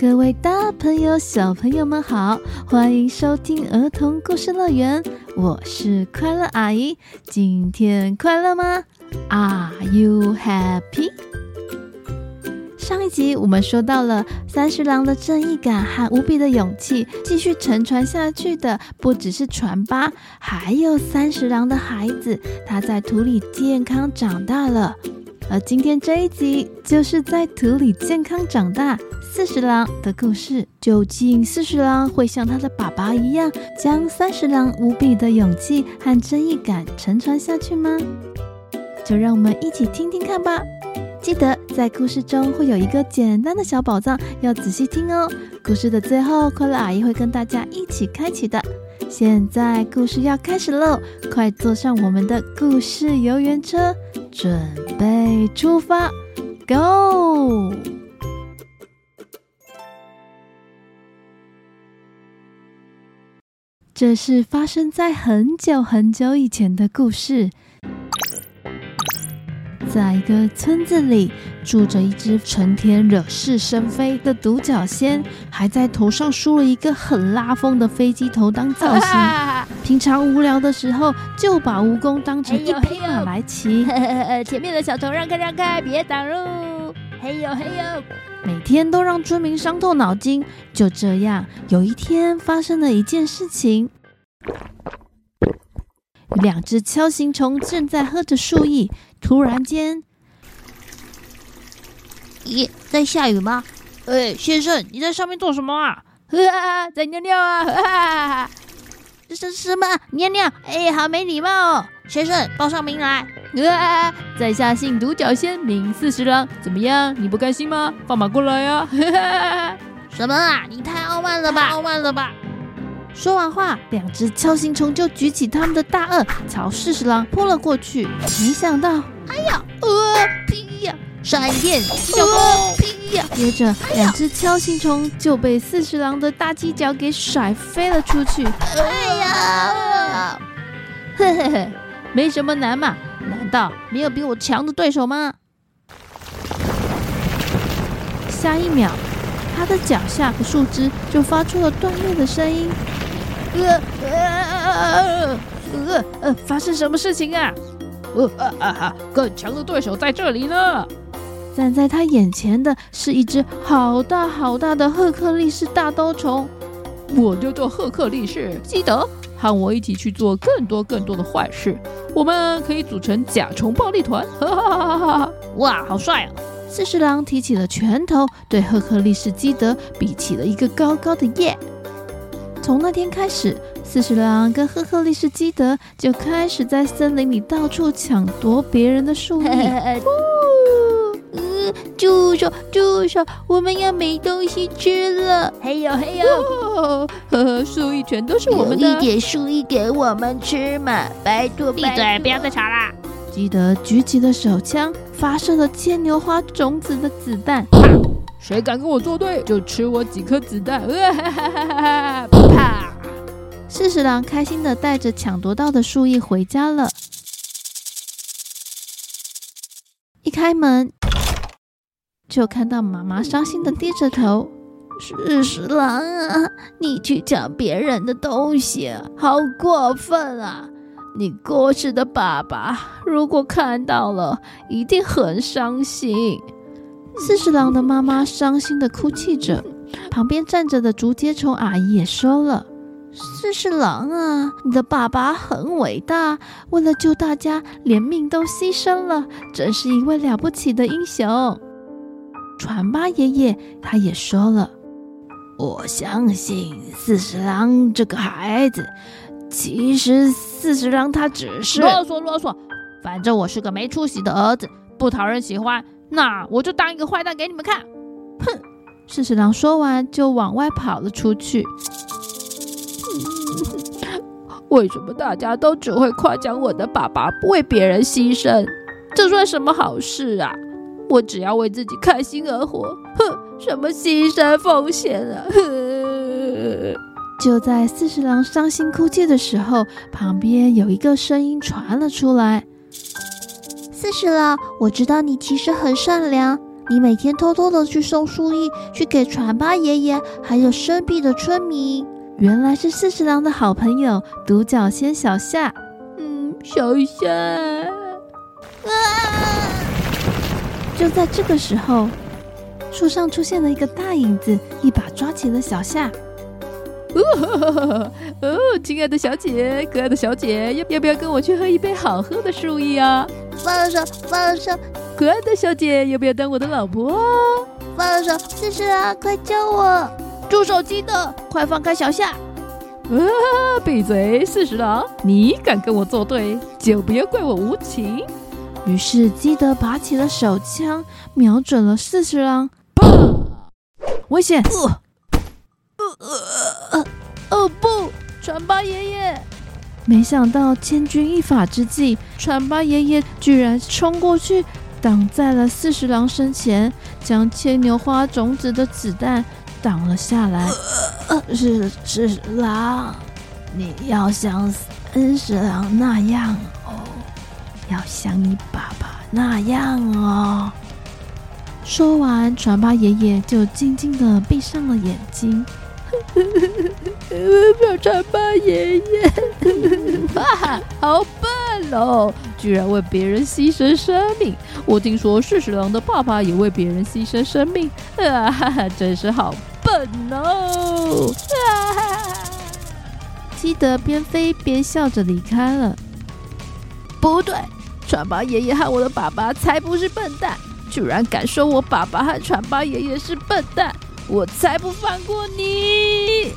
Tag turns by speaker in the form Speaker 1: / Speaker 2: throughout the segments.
Speaker 1: 各位大朋友、小朋友们好，欢迎收听儿童故事乐园，我是快乐阿姨。今天快乐吗？Are you happy？上一集我们说到了三十郎的正义感和无比的勇气，继续沉船下去的不只是船吧，还有三十郎的孩子，他在土里健康长大了。而今天这一集就是在土里健康长大四十郎的故事。究竟四十郎会像他的爸爸一样，将三十郎无比的勇气和正义感承传下去吗？就让我们一起听听看吧。记得在故事中会有一个简单的小宝藏，要仔细听哦。故事的最后，快乐阿姨会跟大家一起开启的。现在故事要开始喽，快坐上我们的故事游园车，准备出发，Go！这是发生在很久很久以前的故事。在一个村子里，住着一只成天惹是生非的独角仙，还在头上梳了一个很拉风的飞机头当造型。平常无聊的时候，就把蜈蚣当成一匹马来骑。
Speaker 2: 前面的小头让开让开，别挡路！嘿呦嘿呦！
Speaker 1: 每天都让村民伤透脑筋。就这样，有一天发生了一件事情。两只锹形虫正在喝着树叶，突然间，
Speaker 2: 咦，在下雨吗？
Speaker 3: 哎，先生，你在上面做什么啊？
Speaker 2: 哈，在尿尿啊！哈哈，这是什么？尿尿？哎，好没礼貌哦！先生，报上名来。
Speaker 3: 啊，在下姓独角仙，名四十郎，怎么样？你不开心吗？放马过来呀！
Speaker 2: 什么啊？你太傲慢了吧！傲慢了吧！
Speaker 1: 说完话，两只锹形虫就举起他们的大颚，朝四十郎扑了过去。没想到，
Speaker 2: 哎呀，呃，劈呀，闪电，小风，劈呀！
Speaker 1: 接着，两只锹形虫就被四十郎的大犄角给甩飞了出去。
Speaker 2: 哎呀，
Speaker 1: 嘿嘿嘿，没什么难嘛，难道没有比我强的对手吗？下一秒，他的脚下的树枝就发出了断裂的声音。
Speaker 3: 呃呃呃呃，发生什么事情啊？呃啊啊哈，更强的对手在这里呢！
Speaker 1: 站在他眼前的是一只好大好大的赫克力士大兜虫。
Speaker 3: 我叫做赫克力士，记得和我一起去做更多更多的坏事。我们可以组成甲虫暴力团！哈哈哈哈哈！
Speaker 2: 哇，好帅啊！
Speaker 1: 四十郎提起了拳头，对赫克力士基德比起了一个高高的耶。从那天开始，四十郎跟赫克力士基德就开始在森林里到处抢夺别人的树叶。
Speaker 2: 呃，住手，住手！我们要没东西吃了。
Speaker 3: 嘿呦嘿呦，呵呵，树叶全都是我们的。
Speaker 2: 有一点树叶给我们吃嘛，拜托，
Speaker 3: 闭嘴，不要再吵啦。
Speaker 1: 基德举起了手枪，发射了牵牛花种子的子弹。
Speaker 3: 谁敢跟我作对，就吃我几颗子弹！哈哈哈哈啪！
Speaker 1: 四十郎开心的带着抢夺到的树叶回家了。一开门，就看到妈妈伤心的低着头。
Speaker 2: 四十郎啊，你去抢别人的东西，好过分啊！你过世的爸爸如果看到了，一定很伤心。
Speaker 1: 四十郎的妈妈伤心的哭泣着，旁边站着的竹节虫阿姨也说了：“
Speaker 2: 四十郎啊，你的爸爸很伟大，为了救大家，连命都牺牲了，真是一位了不起的英雄。”
Speaker 1: 传八爷爷他也说了：“
Speaker 4: 我相信四十郎这个孩子，其实四十郎他只是
Speaker 3: 啰嗦啰嗦，反正我是个没出息的儿子，不讨人喜欢。”那我就当一个坏蛋给你们看！
Speaker 1: 哼！四十郎说完就往外跑了出去。
Speaker 3: 为什么大家都只会夸奖我的爸爸不为别人牺牲？这算什么好事啊？我只要为自己开心而活。哼！什么牺牲奉献啊？哼！
Speaker 1: 就在四十郎伤心哭泣的时候，旁边有一个声音传了出来。
Speaker 2: 四十郎，我知道你其实很善良，你每天偷偷的去送树叶，去给船八爷爷还有生病的村民。
Speaker 1: 原来是四十郎的好朋友独角仙小夏。
Speaker 3: 嗯，小夏。啊！
Speaker 1: 就在这个时候，树上出现了一个大影子，一把抓起了小夏。
Speaker 3: 哦，哦，亲爱的小姐，可爱的小姐，要要不要跟我去喝一杯好喝的树叶啊？
Speaker 2: 放手，放手。
Speaker 3: 可爱的小姐，要不要当我的老婆？
Speaker 2: 放手，四十郎，快救我！
Speaker 3: 住手，基德，快放开小夏！啊，闭嘴，四十郎，你敢跟我作对，就不要怪我无情。
Speaker 1: 于是基德拔起了手枪，瞄准了四十郎。
Speaker 3: 砰！
Speaker 1: 危险！
Speaker 3: 呃呃呃，哦不，船八爷爷！
Speaker 1: 没想到千钧一发之际，船八爷爷居然冲过去，挡在了四十郎身前，将牵牛花种子的子弹挡了下来。
Speaker 4: 呃，是四十郎，你要像三十郎那样哦，要像你爸爸那样哦。
Speaker 1: 说完，船八爷爷就静静的闭上了眼睛。
Speaker 3: 小船八爷爷，哈哈，好笨哦！居然为别人牺牲生命。我听说四十郎的爸爸也为别人牺牲生命，啊哈哈，真是好笨哦！啊哈哈，
Speaker 1: 基德边飞边笑着离开了。
Speaker 3: 不对，船八爷爷和我的爸爸才不是笨蛋，居然敢说我爸爸和船八爷爷是笨蛋！我才不放过你！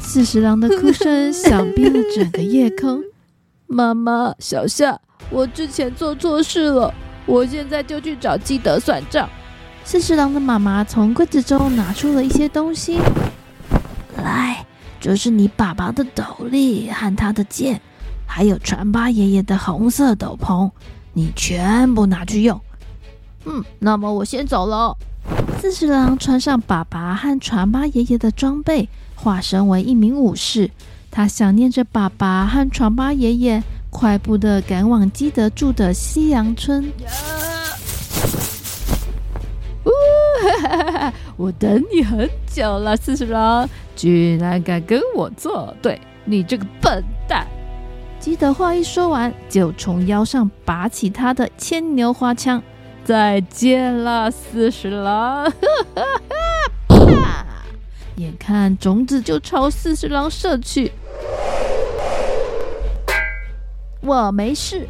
Speaker 1: 四十郎的哭声响遍了整个夜空。
Speaker 3: 妈妈，小夏，我之前做错事了，我现在就去找基德算账。
Speaker 1: 四十郎的妈妈从柜子中拿出了一些东西，
Speaker 4: 来，这是你爸爸的斗笠和他的剑，还有船八爷爷的红色斗篷，你全部拿去用。
Speaker 3: 嗯，那么我先走了。
Speaker 1: 四十郎穿上爸爸和船八爷爷的装备，化身为一名武士。他想念着爸爸和船八爷爷，快步的赶往基德住的西洋村。
Speaker 3: 呜哈哈哈！我等你很久了，四十郎，居然敢跟我作对，你这个笨蛋！
Speaker 1: 基德话一说完，就从腰上拔起他的牵牛花枪。
Speaker 3: 再见了，四十郎！
Speaker 1: 眼看种子就朝四十郎射去，
Speaker 3: 我没事。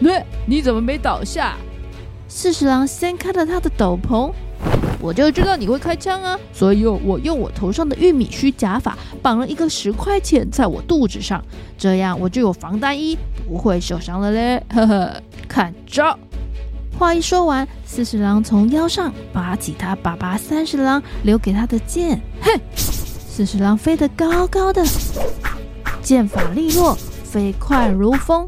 Speaker 3: 对，你怎么没倒下？
Speaker 1: 四十郎掀开了他的斗篷，
Speaker 3: 我就知道你会开枪啊，所以我用我头上的玉米须假发绑了一个十块钱在我肚子上，这样我就有防弹衣，不会受伤了嘞。呵呵，看招！
Speaker 1: 话一说完，四十郎从腰上拔起他爸爸三十郎留给他的剑，哼！四十郎飞得高高的，剑法利落，飞快如风。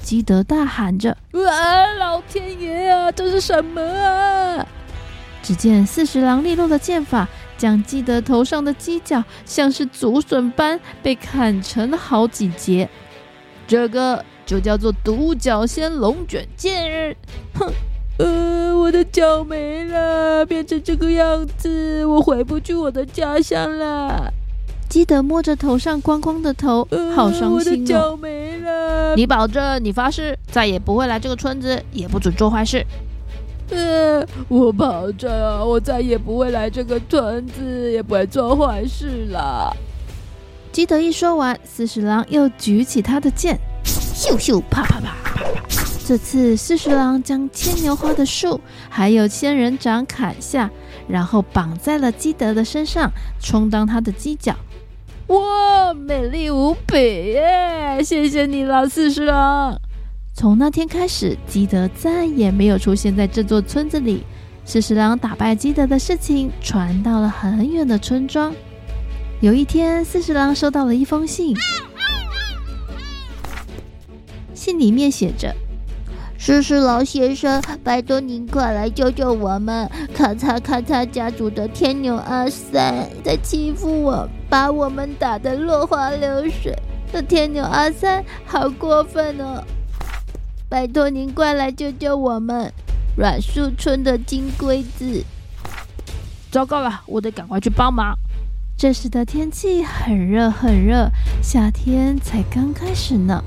Speaker 1: 基德大喊着：“
Speaker 3: 哇！老天爷啊，这是什么啊？”
Speaker 1: 只见四十郎利落的剑法将基德头上的犄角像是竹笋般被砍成了好几截，
Speaker 3: 这个。就叫做独角仙龙卷剑，哼，呃，我的脚没了，变成这个样子，我回不去我的家乡了。
Speaker 1: 基德摸着头上光光的头，好伤心哦。
Speaker 3: 我的脚没了。你保证，你发誓，再也不会来这个村子，也不准做坏事。呃，我保证，我再也不会来这个村子，也不会做坏事了。
Speaker 1: 基德一说完，四十郎又举起他的剑。
Speaker 2: 咻咻啪啪啪啪啪！
Speaker 1: 这次四十郎将牵牛花的树还有仙人掌砍下，然后绑在了基德的身上，充当他的犄角。
Speaker 3: 哇，美丽无比耶！谢谢你了，四十郎。
Speaker 1: 从那天开始，基德再也没有出现在这座村子里。四十郎打败基德的事情传到了很远的村庄。有一天，四十郎收到了一封信。信里面写着：“
Speaker 2: 四十郎先生，拜托您快来救救我们！咔嚓咔嚓，家族的天牛阿三在欺负我，把我们打得落花流水。这天牛阿三好过分哦！拜托您快来救救我们，软树村的金龟子！
Speaker 3: 糟糕了，我得赶快去帮忙。
Speaker 1: 这时的天气很热很热，夏天才刚开始呢。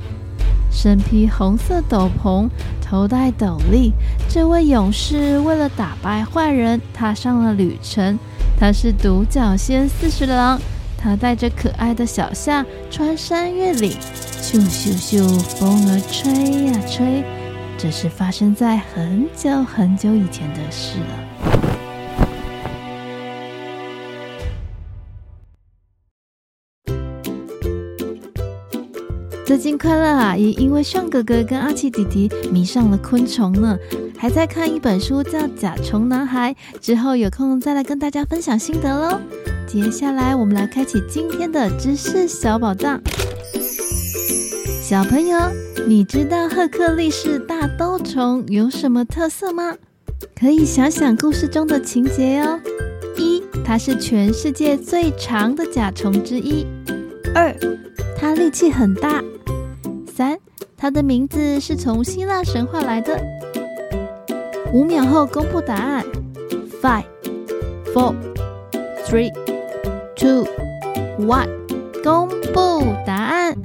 Speaker 1: 身披红色斗篷，头戴斗笠，这位勇士为了打败坏人，踏上了旅程。他是独角仙四十郎，他带着可爱的小象穿山越岭，咻咻咻，风儿吹呀吹。这是发生在很久很久以前的事了。最近快乐阿姨因为尚哥哥跟阿奇弟弟迷上了昆虫呢，还在看一本书叫《甲虫男孩》，之后有空再来跟大家分享心得喽。接下来我们来开启今天的知识小宝藏。小朋友，你知道赫克力士大兜虫有什么特色吗？可以想想故事中的情节哟。一，它是全世界最长的甲虫之一。二，它力气很大。三，它的名字是从希腊神话来的。五秒后公布答案。Five, four, three, two, one，公布答案。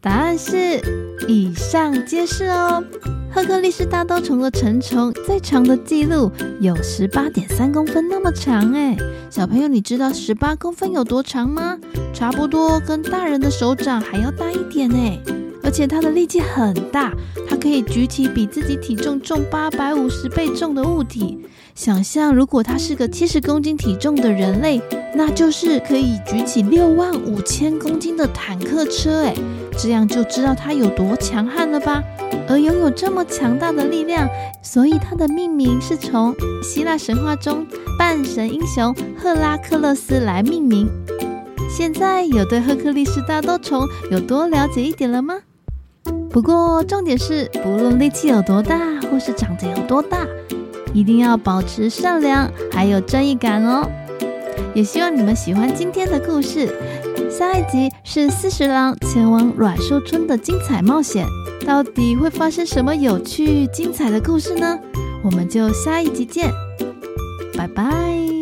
Speaker 1: 答案是以上皆是哦。赫克利斯大刀虫的成虫最长的记录有十八点三公分那么长哎。小朋友，你知道十八公分有多长吗？差不多跟大人的手掌还要大一点哎。而且它的力气很大，它可以举起比自己体重重八百五十倍重的物体。想象如果它是个七十公斤体重的人类，那就是可以举起六万五千公斤的坦克车。诶，这样就知道它有多强悍了吧？而拥有这么强大的力量，所以它的命名是从希腊神话中半神英雄赫拉克勒斯来命名。现在有对赫克力士大兜虫有多了解一点了吗？不过，重点是，不论力气有多大，或是长得有多大，一定要保持善良，还有正义感哦。也希望你们喜欢今天的故事。下一集是四十郎前往软树村的精彩冒险，到底会发生什么有趣精彩的故事呢？我们就下一集见，拜拜。